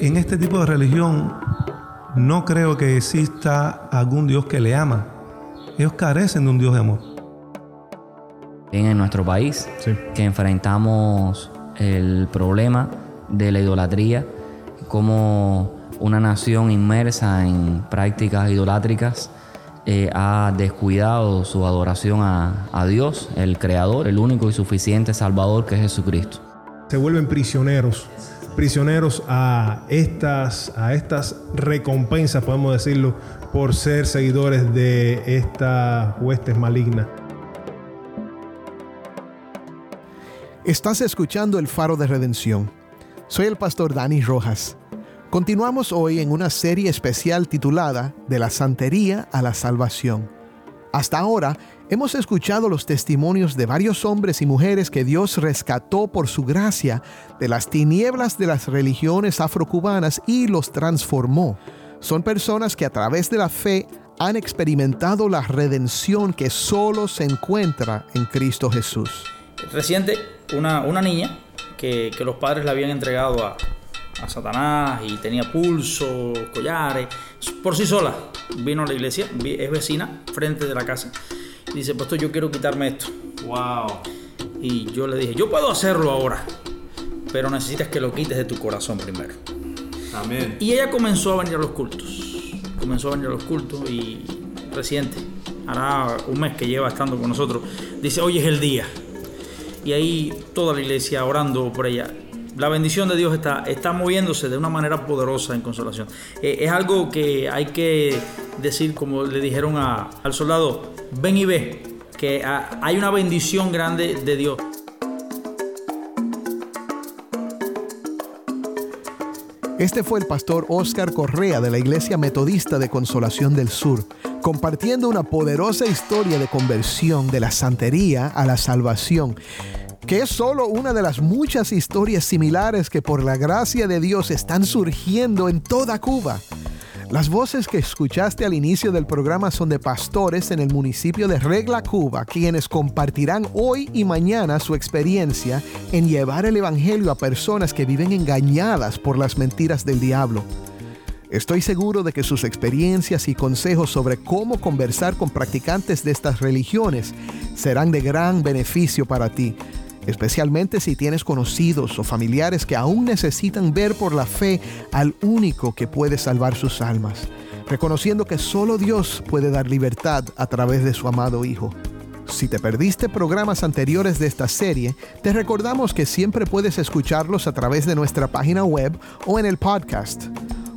en este tipo de religión no creo que exista algún Dios que le ama. Ellos carecen de un Dios de amor. En nuestro país, que enfrentamos el problema de la idolatría, como una nación inmersa en prácticas idolátricas eh, ha descuidado su adoración a, a Dios, el Creador, el único y suficiente Salvador que es Jesucristo. Se vuelven prisioneros prisioneros a estas, a estas recompensas, podemos decirlo, por ser seguidores de estas huestes malignas. Estás escuchando el faro de redención. Soy el pastor Dani Rojas. Continuamos hoy en una serie especial titulada De la Santería a la Salvación. Hasta ahora hemos escuchado los testimonios de varios hombres y mujeres que Dios rescató por su gracia de las tinieblas de las religiones afrocubanas y los transformó. Son personas que a través de la fe han experimentado la redención que solo se encuentra en Cristo Jesús. Reciente, una, una niña que, que los padres le habían entregado a, a Satanás y tenía pulso, collares, por sí sola. Vino a la iglesia, es vecina, frente de la casa. Y dice, pastor, yo quiero quitarme esto. Wow. Y yo le dije, yo puedo hacerlo ahora, pero necesitas que lo quites de tu corazón primero. Amén. Y ella comenzó a venir a los cultos. Comenzó a venir a los cultos y reciente, hará un mes que lleva estando con nosotros, dice, hoy es el día. Y ahí toda la iglesia orando por ella la bendición de Dios está, está moviéndose de una manera poderosa en consolación. Eh, es algo que hay que decir, como le dijeron al soldado, ven y ve, que hay una bendición grande de Dios. Este fue el pastor Oscar Correa de la Iglesia Metodista de Consolación del Sur, compartiendo una poderosa historia de conversión de la santería a la salvación que es solo una de las muchas historias similares que por la gracia de Dios están surgiendo en toda Cuba. Las voces que escuchaste al inicio del programa son de pastores en el municipio de Regla, Cuba, quienes compartirán hoy y mañana su experiencia en llevar el Evangelio a personas que viven engañadas por las mentiras del diablo. Estoy seguro de que sus experiencias y consejos sobre cómo conversar con practicantes de estas religiones serán de gran beneficio para ti especialmente si tienes conocidos o familiares que aún necesitan ver por la fe al único que puede salvar sus almas, reconociendo que solo Dios puede dar libertad a través de su amado Hijo. Si te perdiste programas anteriores de esta serie, te recordamos que siempre puedes escucharlos a través de nuestra página web o en el podcast.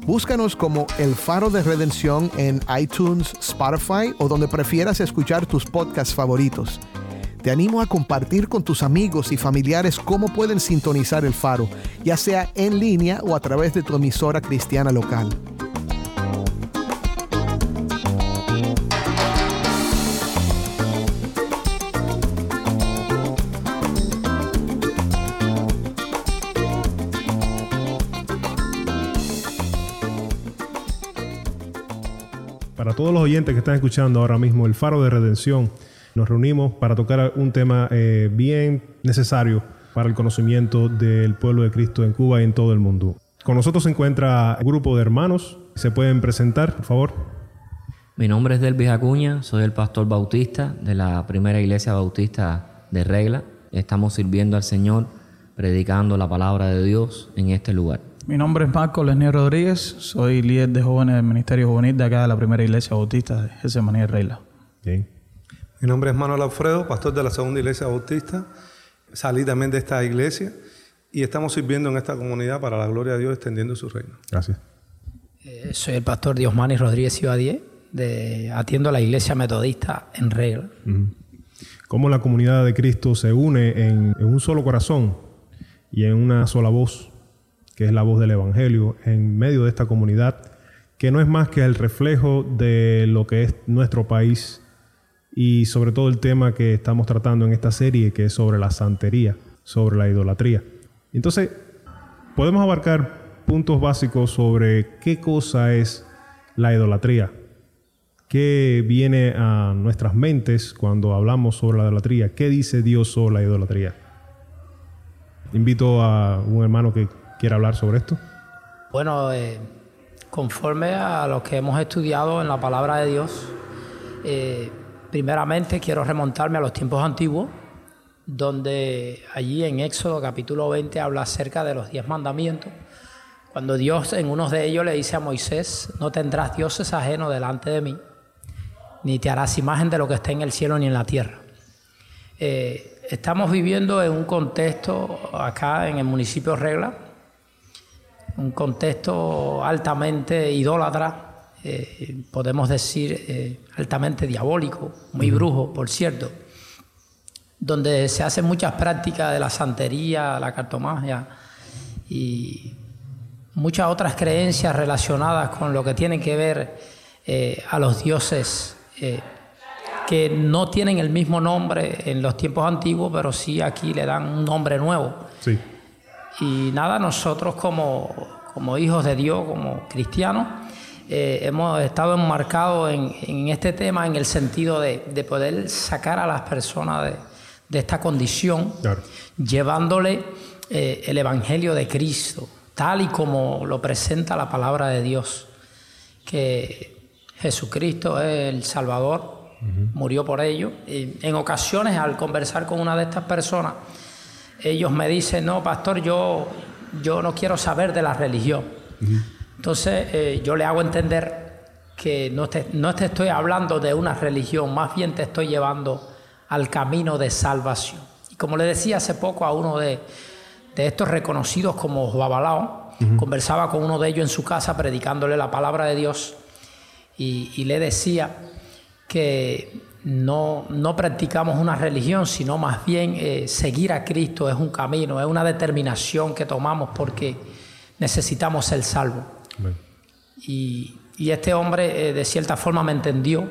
Búscanos como El Faro de Redención en iTunes, Spotify o donde prefieras escuchar tus podcasts favoritos. Te animo a compartir con tus amigos y familiares cómo pueden sintonizar el faro, ya sea en línea o a través de tu emisora cristiana local. Para todos los oyentes que están escuchando ahora mismo el Faro de Redención, nos reunimos para tocar un tema eh, bien necesario para el conocimiento del pueblo de Cristo en Cuba y en todo el mundo. Con nosotros se encuentra un grupo de hermanos. ¿Se pueden presentar, por favor? Mi nombre es Delvis Acuña, soy el pastor bautista de la primera iglesia bautista de Regla. Estamos sirviendo al Señor, predicando la palabra de Dios en este lugar. Mi nombre es Marco Lesnier Rodríguez, soy líder de jóvenes del Ministerio Juvenil de acá de la primera iglesia bautista de Getsemaní de Regla. Bien. Mi nombre es Manuel Alfredo, pastor de la Segunda Iglesia Bautista. Salí también de esta iglesia y estamos sirviendo en esta comunidad para la gloria de Dios, extendiendo su reino. Gracias. Eh, soy el pastor Diosmani Rodríguez Ciudadie, de atiendo a la Iglesia Metodista en regla. Cómo la comunidad de Cristo se une en, en un solo corazón y en una sola voz, que es la voz del Evangelio, en medio de esta comunidad, que no es más que el reflejo de lo que es nuestro país y sobre todo el tema que estamos tratando en esta serie, que es sobre la santería, sobre la idolatría. Entonces, podemos abarcar puntos básicos sobre qué cosa es la idolatría, qué viene a nuestras mentes cuando hablamos sobre la idolatría, qué dice Dios sobre la idolatría. Invito a un hermano que quiera hablar sobre esto. Bueno, eh, conforme a lo que hemos estudiado en la palabra de Dios, eh, primeramente quiero remontarme a los tiempos antiguos, donde allí en Éxodo capítulo 20 habla acerca de los diez mandamientos, cuando Dios en uno de ellos le dice a Moisés, no tendrás dioses ajenos delante de mí, ni te harás imagen de lo que está en el cielo ni en la tierra. Eh, estamos viviendo en un contexto acá en el municipio Regla, un contexto altamente idólatra, eh, podemos decir eh, altamente diabólico, muy brujo, por cierto, donde se hacen muchas prácticas de la santería, la cartomagia y muchas otras creencias relacionadas con lo que tiene que ver eh, a los dioses que no tienen el mismo nombre en los tiempos antiguos, pero sí aquí le dan un nombre nuevo. Y nada, nosotros como, como hijos de Dios, como cristianos, eh, hemos estado enmarcados en, este tema en el sentido de, poder sacar a las personas de, esta condición, llevándole eh, el Evangelio de Cristo, tal y como lo presenta la palabra de Dios, que Jesucristo es el Salvador, murió por ello. Y en ocasiones, al conversar con una de estas personas, ellos me dicen, no, pastor, yo, yo no quiero saber de la religión. Entonces eh, yo le hago entender que no te, no te estoy hablando de una religión, más bien te estoy llevando al camino de salvación. Y como le decía hace poco a uno de, estos reconocidos como Babalao, conversaba con uno de ellos en su casa predicándole la palabra de Dios y, le decía que no, no, practicamos una religión, sino más bien eh, seguir a Cristo es un camino, es una determinación que tomamos porque necesitamos ser salvos. Y, este hombre eh, de cierta forma me entendió.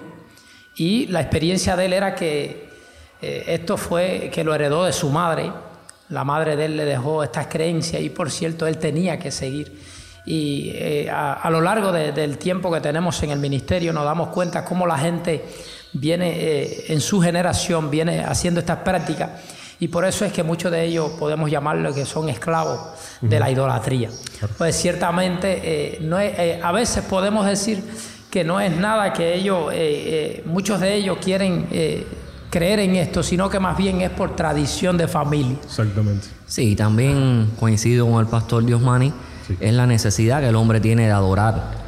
Y la experiencia de él era que eh, esto fue que lo heredó de su madre. La madre de él le dejó estas creencias y por cierto él tenía que seguir. Y eh, a, lo largo del tiempo que tenemos en el ministerio nos damos cuenta cómo la gente viene en su generación, viene haciendo estas prácticas y por eso es que muchos de ellos podemos llamarlo que son esclavos de la idolatría. Pues ciertamente eh, no eh, a veces podemos decir que no es nada que ellos, eh, muchos de ellos quieren creer en esto, sino que más bien es por tradición de familia. Exactamente. Sí, también coincido con el pastor Diosmani, es la necesidad que el hombre tiene de adorar.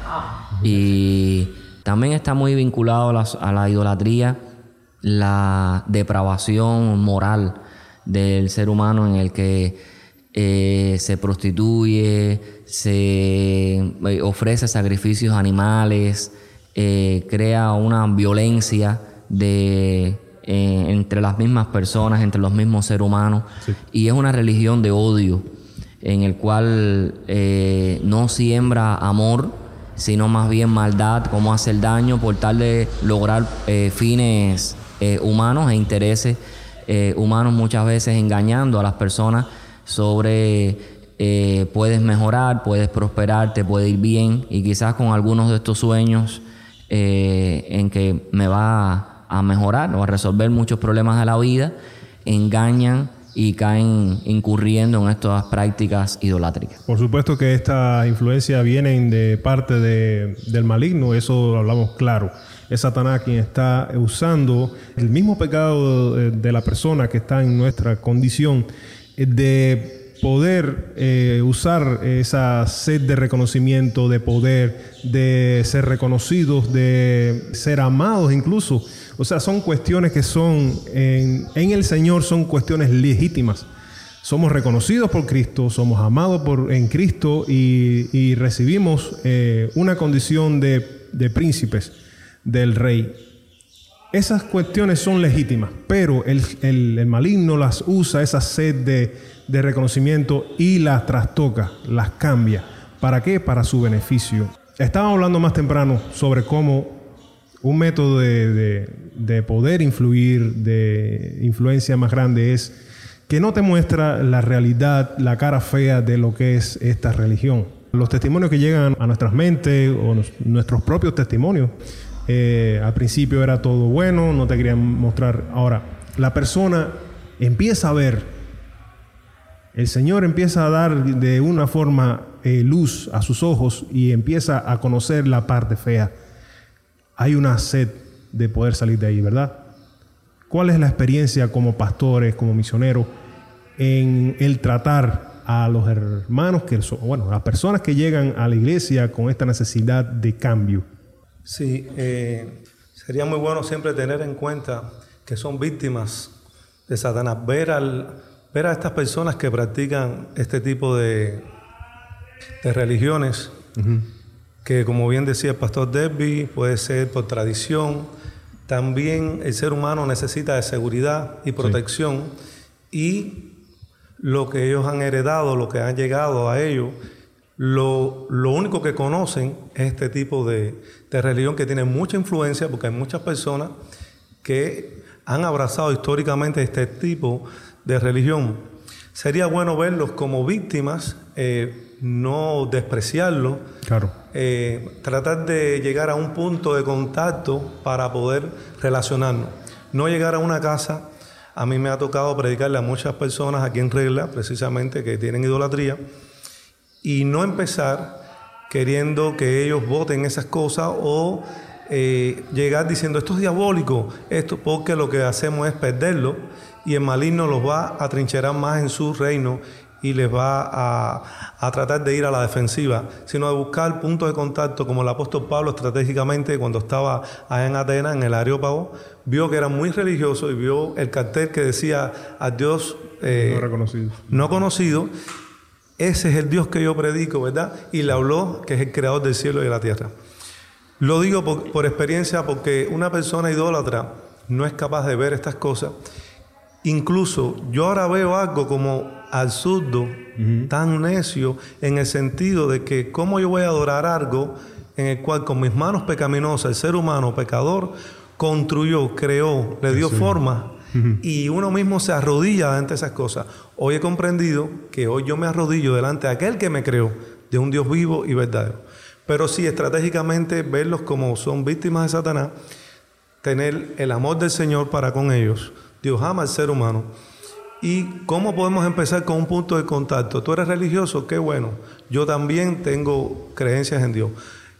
Y también está muy vinculado a la idolatría la depravación moral del ser humano en el que eh, se prostituye, se eh, ofrece sacrificios animales, eh, crea una violencia de, entre las mismas personas, entre los mismos seres humanos, y es una religión de odio en el cual no siembra amor, sino más bien maldad, cómo hacer daño por tal de lograr fines humanos e intereses eh, humanos muchas veces engañando a las personas sobre eh, puedes mejorar, puedes prosperar, te puede ir bien y quizás con algunos de estos sueños eh, en que me va a mejorar o a resolver muchos problemas de la vida, engañan y caen incurriendo en estas prácticas idolátricas. Por supuesto que esta influencia viene de parte del maligno, eso lo hablamos claro es Satanás quien está usando el mismo pecado de la persona que está en nuestra condición eh, de poder eh, usar esa sed de reconocimiento, de poder, de ser reconocidos, de ser amados incluso. O sea, son cuestiones que son en, el Señor, son cuestiones legítimas. Somos reconocidos por Cristo, somos amados por, en Cristo y, recibimos eh, una condición de príncipes del rey. Esas cuestiones son legítimas, pero el, maligno las usa, esa sed de, reconocimiento, y las trastoca, las cambia. ¿Para qué? Para su beneficio. Estaba hablando más temprano sobre cómo un método de, de, poder influir, de influencia más grande, es que no te muestra la realidad, la cara fea de lo que es esta religión. Los testimonios que llegan a nuestras mentes o nuestros propios testimonios eh, al principio era todo bueno, no te querían mostrar. Ahora, la persona empieza a ver el Señor empieza a dar de una forma eh, luz a sus ojos y empieza a conocer la parte fea, hay una sed de poder salir de ahí, ¿verdad? ¿Cuál es la experiencia como pastores, como misioneros, en el tratar a los hermanos, que son, bueno, las personas que llegan a la iglesia con esta necesidad de cambio? Sí, eh, sería muy bueno siempre tener en cuenta que son víctimas de Satanás. Ver, al, ver a estas personas que practican este tipo de, de religiones, que como bien decía el pastor Debbie, puede ser por tradición. También el ser humano necesita de seguridad y protección y lo que ellos han heredado, lo que han llegado a ellos, lo, único que conocen es este tipo de, de religión que tiene mucha influencia porque hay muchas personas que han abrazado históricamente este tipo de religión. Sería bueno verlos como víctimas, eh, no despreciarlos, claro. Eh, tratar de llegar a un punto de contacto para poder relacionarnos. No llegar a una casa, a mí me ha tocado predicarle a muchas personas aquí en regla, precisamente que tienen idolatría, y no empezar queriendo que ellos voten esas cosas o eh, llegar diciendo esto es diabólico, esto porque lo que hacemos es perderlo y el maligno los va a trincherar más en su reino y les va a, tratar de ir a la defensiva, sino de buscar puntos de contacto, como el apóstol Pablo estratégicamente cuando estaba allá en Atenas, en el Areópago, vio que era muy religioso y vio el cartel que decía a Dios eh, no reconocido. No conocido. Ese es el Dios que yo predico, ¿verdad? Y le habló que es el creador del cielo y de la tierra. Lo digo por, experiencia porque una persona idólatra no es capaz de ver estas cosas. Incluso yo ahora veo algo como absurdo, tan necio, en el sentido de que cómo yo voy a adorar algo en el cual con mis manos pecaminosas el ser humano pecador construyó, creó, le dio forma y uno mismo se arrodilla ante esas cosas. Hoy he comprendido que hoy yo me arrodillo delante de aquel que me creó, de un Dios vivo y verdadero. Pero sí, estratégicamente verlos como son víctimas de Satanás, tener el amor del Señor para con ellos. Dios ama al ser humano. ¿Y cómo podemos empezar con un punto de contacto? Tú eres religioso, qué bueno. Yo también tengo creencias en Dios.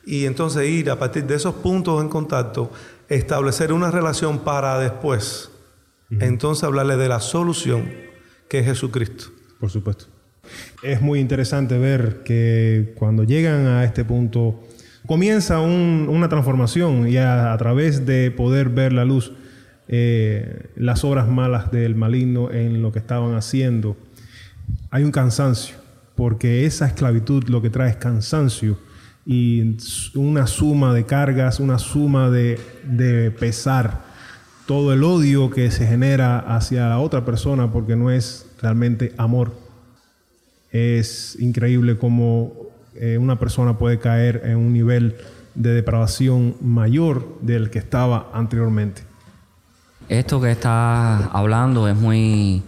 Y entonces ir a partir de esos puntos en contacto, establecer una relación para después, entonces hablarle de la solución, que es Jesucristo. Por supuesto. Es muy interesante ver que cuando llegan a este punto comienza una transformación y a, través de poder ver la luz, eh, las obras malas del maligno en lo que estaban haciendo, hay un cansancio, porque esa esclavitud lo que trae es cansancio y una suma de cargas, una suma de, de pesar, todo el odio que se genera hacia la otra persona porque no es realmente amor es increíble cómo eh, una persona puede caer en un nivel de depravación mayor del que estaba anteriormente. Esto que está hablando es muy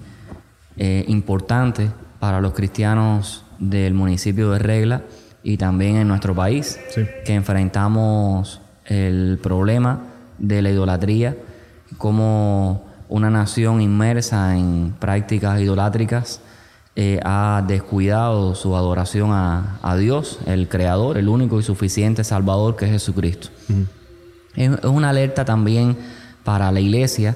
eh, importante para los cristianos del municipio de Regla y también en nuestro país, que enfrentamos el problema de la idolatría como una nación inmersa en prácticas idolátricas eh, ha descuidado su adoración a, Dios, el Creador, el único y suficiente Salvador que es Jesucristo. es, una alerta también para la iglesia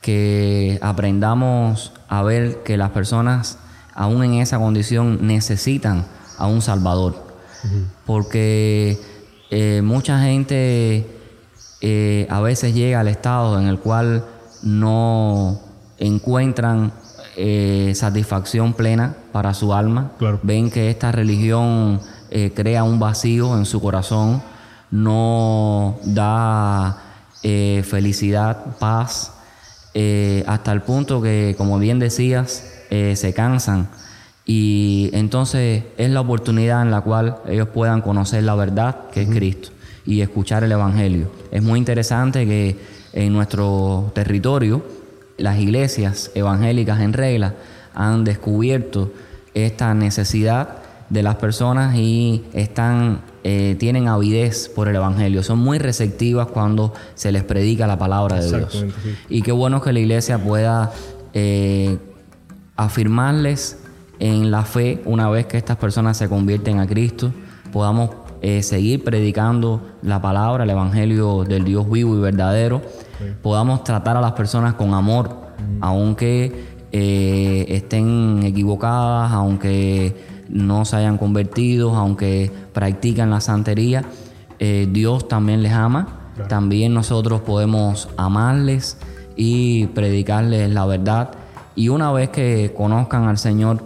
que aprendamos a ver que las personas, aún en esa condición, necesitan a un Salvador. Porque eh, mucha gente eh, a veces llega al estado en el cual no encuentran eh, satisfacción plena para su alma. Ven que esta religión eh, crea un vacío en su corazón, no da eh, felicidad, paz, hasta el punto que, como bien decías, se cansan. Y entonces es la oportunidad en la cual ellos puedan conocer la verdad que es Cristo y escuchar el Evangelio. Es muy interesante que en nuestro territorio, las iglesias evangélicas en regla han descubierto esta necesidad de las personas y están eh, tienen avidez por el evangelio, son muy receptivas cuando se les predica la palabra de Dios. Y qué bueno que la iglesia pueda eh, afirmarles en la fe una vez que estas personas se convierten a Cristo, podamos eh, seguir predicando la palabra, el Evangelio del Dios vivo y verdadero, podamos tratar a las personas con amor, aunque eh, estén equivocadas, aunque no se hayan convertido, aunque practican la santería, eh, Dios también les ama, también nosotros podemos amarles y predicarles la verdad. Y una vez que conozcan al Señor,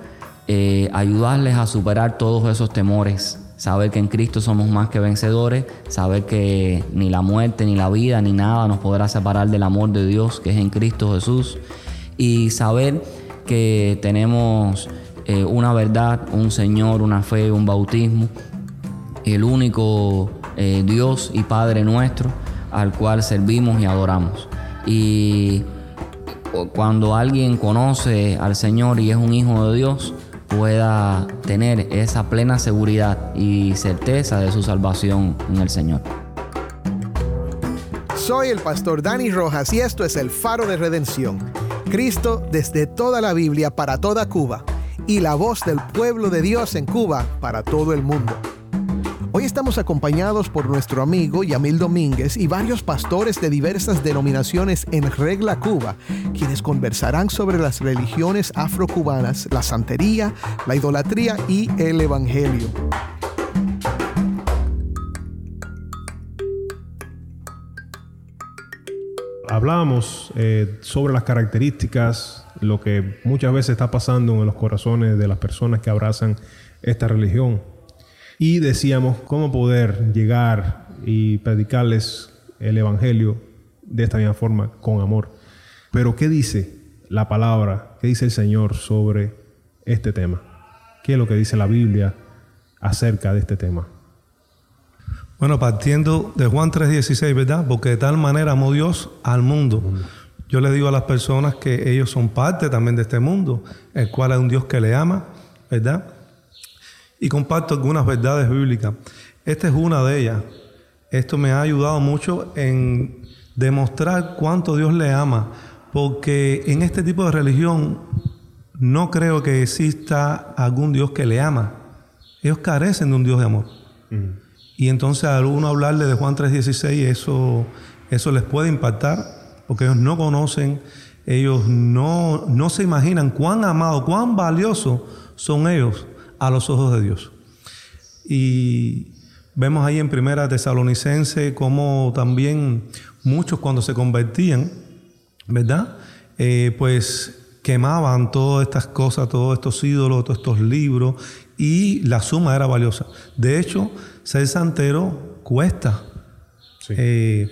ayudarles a superar todos esos temores saber que en Cristo somos más que vencedores, saber que ni la muerte, ni la vida, ni nada nos podrá separar del amor de Dios que es en Cristo Jesús, y saber que tenemos eh, una verdad, un Señor, una fe, un bautismo, el único eh, Dios y Padre nuestro al cual servimos y adoramos. Y cuando alguien conoce al Señor y es un hijo de Dios, pueda tener esa plena seguridad y certeza de su salvación en el Señor. Soy el pastor Dani Rojas y esto es el faro de redención. Cristo desde toda la Biblia para toda Cuba y la voz del pueblo de Dios en Cuba para todo el mundo. Hoy estamos acompañados por nuestro amigo Yamil Domínguez y varios pastores de diversas denominaciones en Regla Cuba, quienes conversarán sobre las religiones afrocubanas, la santería, la idolatría y el evangelio. Hablamos eh, sobre las características, lo que muchas veces está pasando en los corazones de las personas que abrazan esta religión y decíamos cómo poder llegar y predicarles el Evangelio de esta misma forma, con amor. Pero ¿qué dice la palabra, qué dice el Señor sobre este tema? ¿Qué es lo que dice la Biblia acerca de este tema? Bueno, partiendo de Juan 3:16, ¿verdad? Porque de tal manera amó Dios al mundo. Yo le digo a las personas que ellos son parte también de este mundo, el cual es un Dios que le ama, ¿verdad? Y comparto algunas verdades bíblicas. Esta es una de ellas. Esto me ha ayudado mucho en demostrar cuánto Dios le ama, porque en este tipo de religión no creo que exista algún Dios que le ama. Ellos carecen de un Dios de amor. Y entonces al uno hablarle de Juan 3:16, eso, eso les puede impactar, porque ellos no conocen, ellos no, no se imaginan cuán amado, cuán valioso son ellos a los ojos de Dios. Y vemos ahí en Primera Tesalonicense como también muchos cuando se convertían, ¿verdad? Eh, pues quemaban todas estas cosas, todos estos ídolos, todos estos libros, y la suma era valiosa. De hecho, ser santero cuesta. Eh,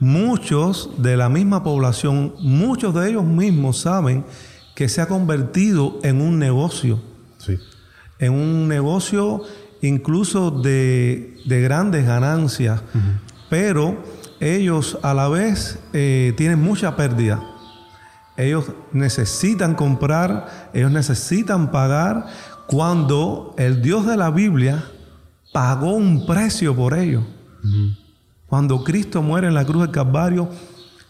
muchos de la misma población, muchos de ellos mismos saben que se ha convertido en un negocio. Sí en un negocio incluso de, grandes ganancias, pero ellos a la vez eh, tienen mucha pérdida. Ellos necesitan comprar, ellos necesitan pagar cuando el Dios de la Biblia pagó un precio por ellos. Cuando Cristo muere en la cruz del Calvario,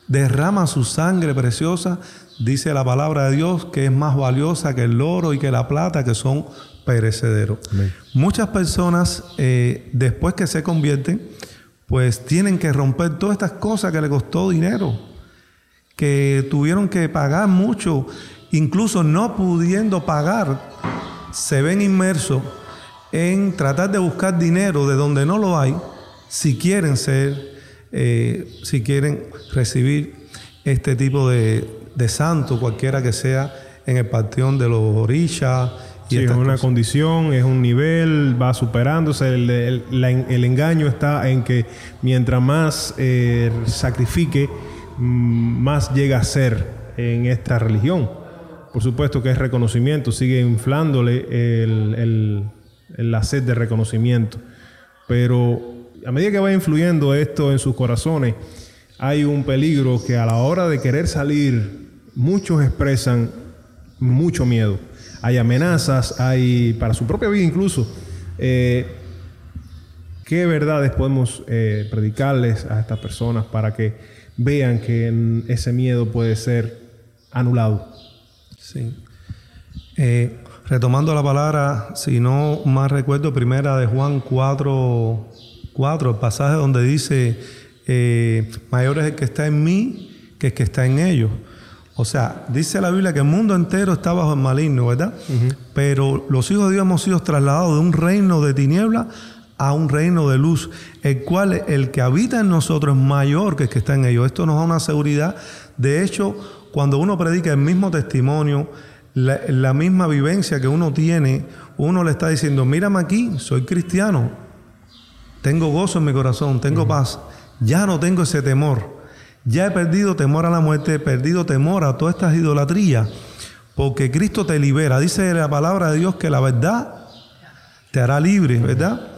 derrama su sangre preciosa, dice la palabra de Dios que es más valiosa que el oro y que la plata, que son perecedero. Muchas personas, eh, después que se convierten, pues tienen que romper todas estas cosas que le costó dinero, que tuvieron que pagar mucho, incluso no pudiendo pagar, se ven inmersos en tratar de buscar dinero de donde no lo hay, si quieren ser, eh, si quieren recibir este tipo de, de santo, cualquiera que sea en el panteón de los orillas, es una condición, es un nivel, va superándose. El, engaño está en que mientras más eh, sacrifique, mm, más llega a ser en esta religión. Por supuesto que es reconocimiento, sigue inflándole el, la sed de reconocimiento. Pero a medida que va influyendo esto en sus corazones, hay un peligro que a la hora de querer salir, muchos expresan mucho miedo hay amenazas, hay para su propia vida incluso. Eh, ¿Qué verdades podemos eh, predicarles a estas personas para que vean que ese miedo puede ser anulado? Sí. Eh, retomando la palabra, si no más recuerdo, primera de Juan 4, 4 el pasaje donde dice, eh, mayor es el que está en mí que el que está en ellos. O sea, dice la Biblia que el mundo entero está bajo el maligno, ¿verdad? Pero los hijos de Dios hemos sido trasladados de un reino de tiniebla a un reino de luz, el cual el que habita en nosotros es mayor que el que está en ellos. Esto nos da una seguridad. De hecho, cuando uno predica el mismo testimonio, la, misma vivencia que uno tiene, uno le está diciendo, mírame aquí, soy cristiano, tengo gozo en mi corazón, tengo paz, ya no tengo ese temor, ya he perdido temor a la muerte, he perdido temor a todas estas idolatrías, porque Cristo te libera, dice la palabra de Dios que la verdad te hará libre, ¿verdad?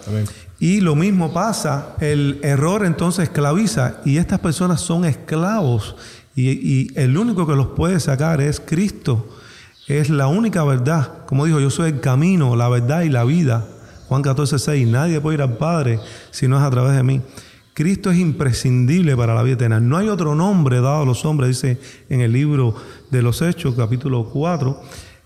Y lo mismo pasa, el error entonces esclaviza y estas personas son esclavos y, y el único que los puede sacar es Cristo es la única verdad. Como dijo, yo soy el camino, la verdad y la vida. Juan 14, 6. Nadie puede ir al Padre si no es a través de mí. Cristo es imprescindible para la vida eterna. No hay otro nombre dado a los hombres, dice en el libro de los Hechos, capítulo 4,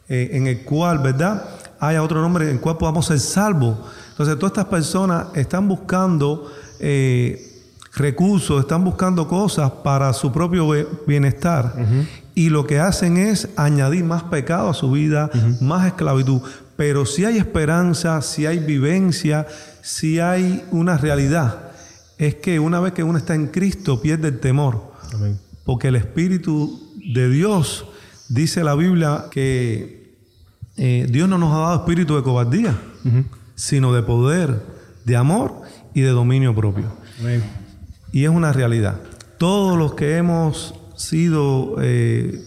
eh, en el cual, ¿verdad? Haya otro nombre en el cual podamos ser salvos. Entonces, todas estas personas están buscando eh, recursos, están buscando cosas para su propio bienestar y lo que hacen es añadir más pecado a su vida, más esclavitud. Pero si hay esperanza, si hay vivencia, si hay una realidad, es que una vez que uno está en Cristo pierde el temor. Porque el Espíritu de Dios, dice la Biblia, que eh, Dios no nos ha dado espíritu de cobardía, sino de poder, de amor y de dominio propio. Y es una realidad. Todos los que hemos sido, eh,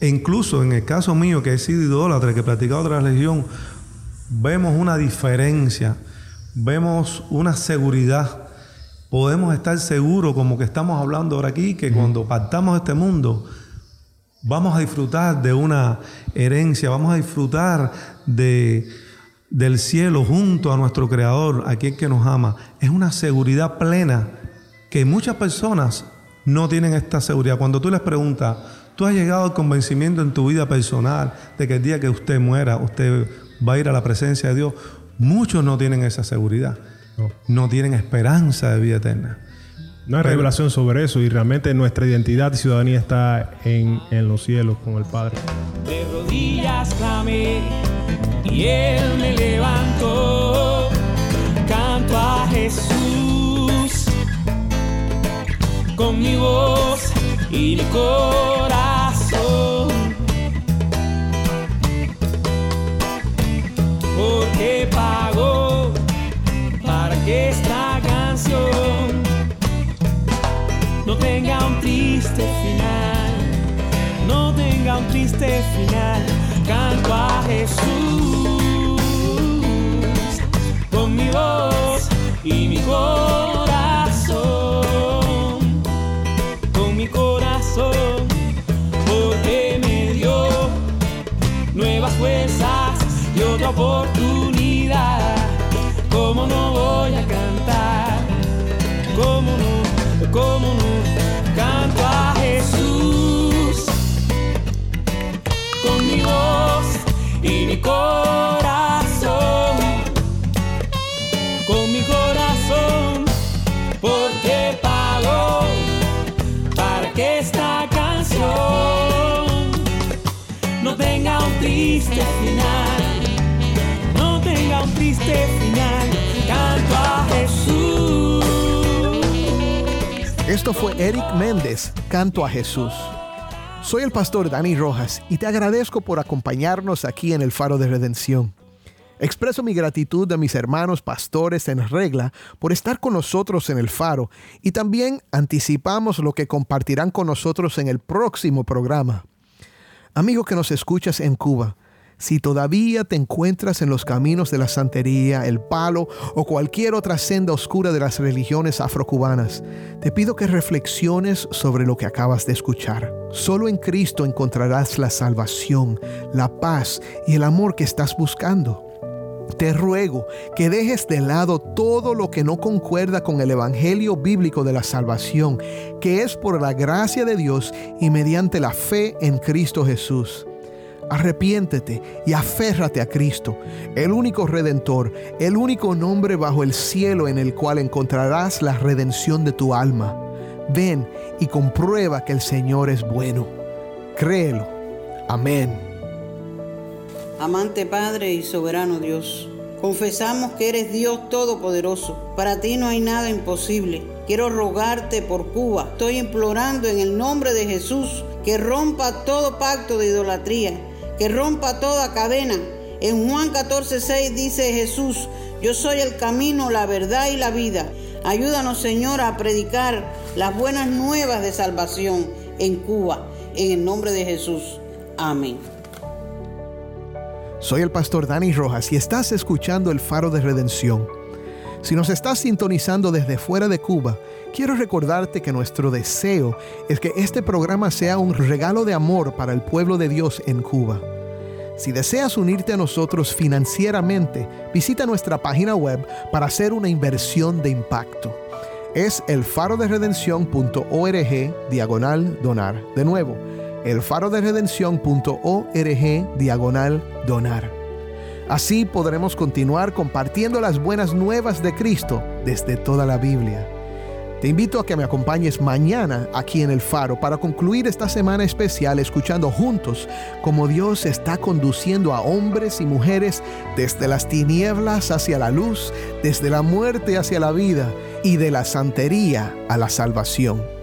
e incluso en el caso mío, que he sido idólatra, que he practicado otra religión, vemos una diferencia, vemos una seguridad. Podemos estar seguros, como que estamos hablando ahora aquí, que cuando partamos de este mundo, vamos a disfrutar de una herencia, vamos a disfrutar de, del cielo junto a nuestro Creador, aquel que nos ama. Es una seguridad plena que muchas personas no tienen esta seguridad. Cuando tú les preguntas, ¿tú has llegado al convencimiento en tu vida personal de que el día que usted muera, usted va a ir a la presencia de Dios? Muchos no tienen esa seguridad. No, tienen esperanza de vida eterna. No hay revelación sobre eso y realmente nuestra identidad y ciudadanía está en, en los cielos con el Padre. De rodillas clamé y Él me levantó. Canto a Jesús con mi voz y mi corazón. Porque pagó esta canción no tenga un triste final, no tenga un triste final. Canto a Jesús con mi voz y mi corazón. oportunidad. Esto fue Eric Méndez, Canto a Jesús. Soy el pastor Dani Rojas y te agradezco por acompañarnos aquí en el Faro de Redención. Expreso mi gratitud a mis hermanos pastores en regla por estar con nosotros en el faro y también anticipamos lo que compartirán con nosotros en el próximo programa. Amigo que nos escuchas en Cuba, si todavía te encuentras en los caminos de la santería, el palo o cualquier otra senda oscura de las religiones afrocubanas, te pido que reflexiones sobre lo que acabas de escuchar. Solo en Cristo encontrarás la salvación, la paz y el amor que estás buscando. Te ruego que dejes de lado todo lo que no concuerda con el Evangelio bíblico de la salvación, que es por la gracia de Dios y mediante la fe en Cristo Jesús. Arrepiéntete y aférrate a Cristo, el único redentor, el único nombre bajo el cielo en el cual encontrarás la redención de tu alma. Ven y comprueba que el Señor es bueno. Créelo. Amén. Amante Padre y soberano Dios, confesamos que eres Dios Todopoderoso. Para ti no hay nada imposible. Quiero rogarte por Cuba. Estoy implorando en el nombre de Jesús que rompa todo pacto de idolatría que rompa toda cadena. En Juan 14:6 dice Jesús, yo soy el camino, la verdad y la vida. Ayúdanos, Señor, a predicar las buenas nuevas de salvación en Cuba, en el nombre de Jesús. Amén. Soy el pastor Dani Rojas y estás escuchando el faro de redención. Si nos estás sintonizando desde fuera de Cuba, quiero recordarte que nuestro deseo es que este programa sea un regalo de amor para el pueblo de Dios en Cuba. Si deseas unirte a nosotros financieramente, visita nuestra página web para hacer una inversión de impacto. Es elfaroderedención.org diagonal donar. De nuevo, elfaroderedención.org diagonal donar. Así podremos continuar compartiendo las buenas nuevas de Cristo desde toda la Biblia. Te invito a que me acompañes mañana aquí en el faro para concluir esta semana especial escuchando juntos cómo Dios está conduciendo a hombres y mujeres desde las tinieblas hacia la luz, desde la muerte hacia la vida y de la santería a la salvación.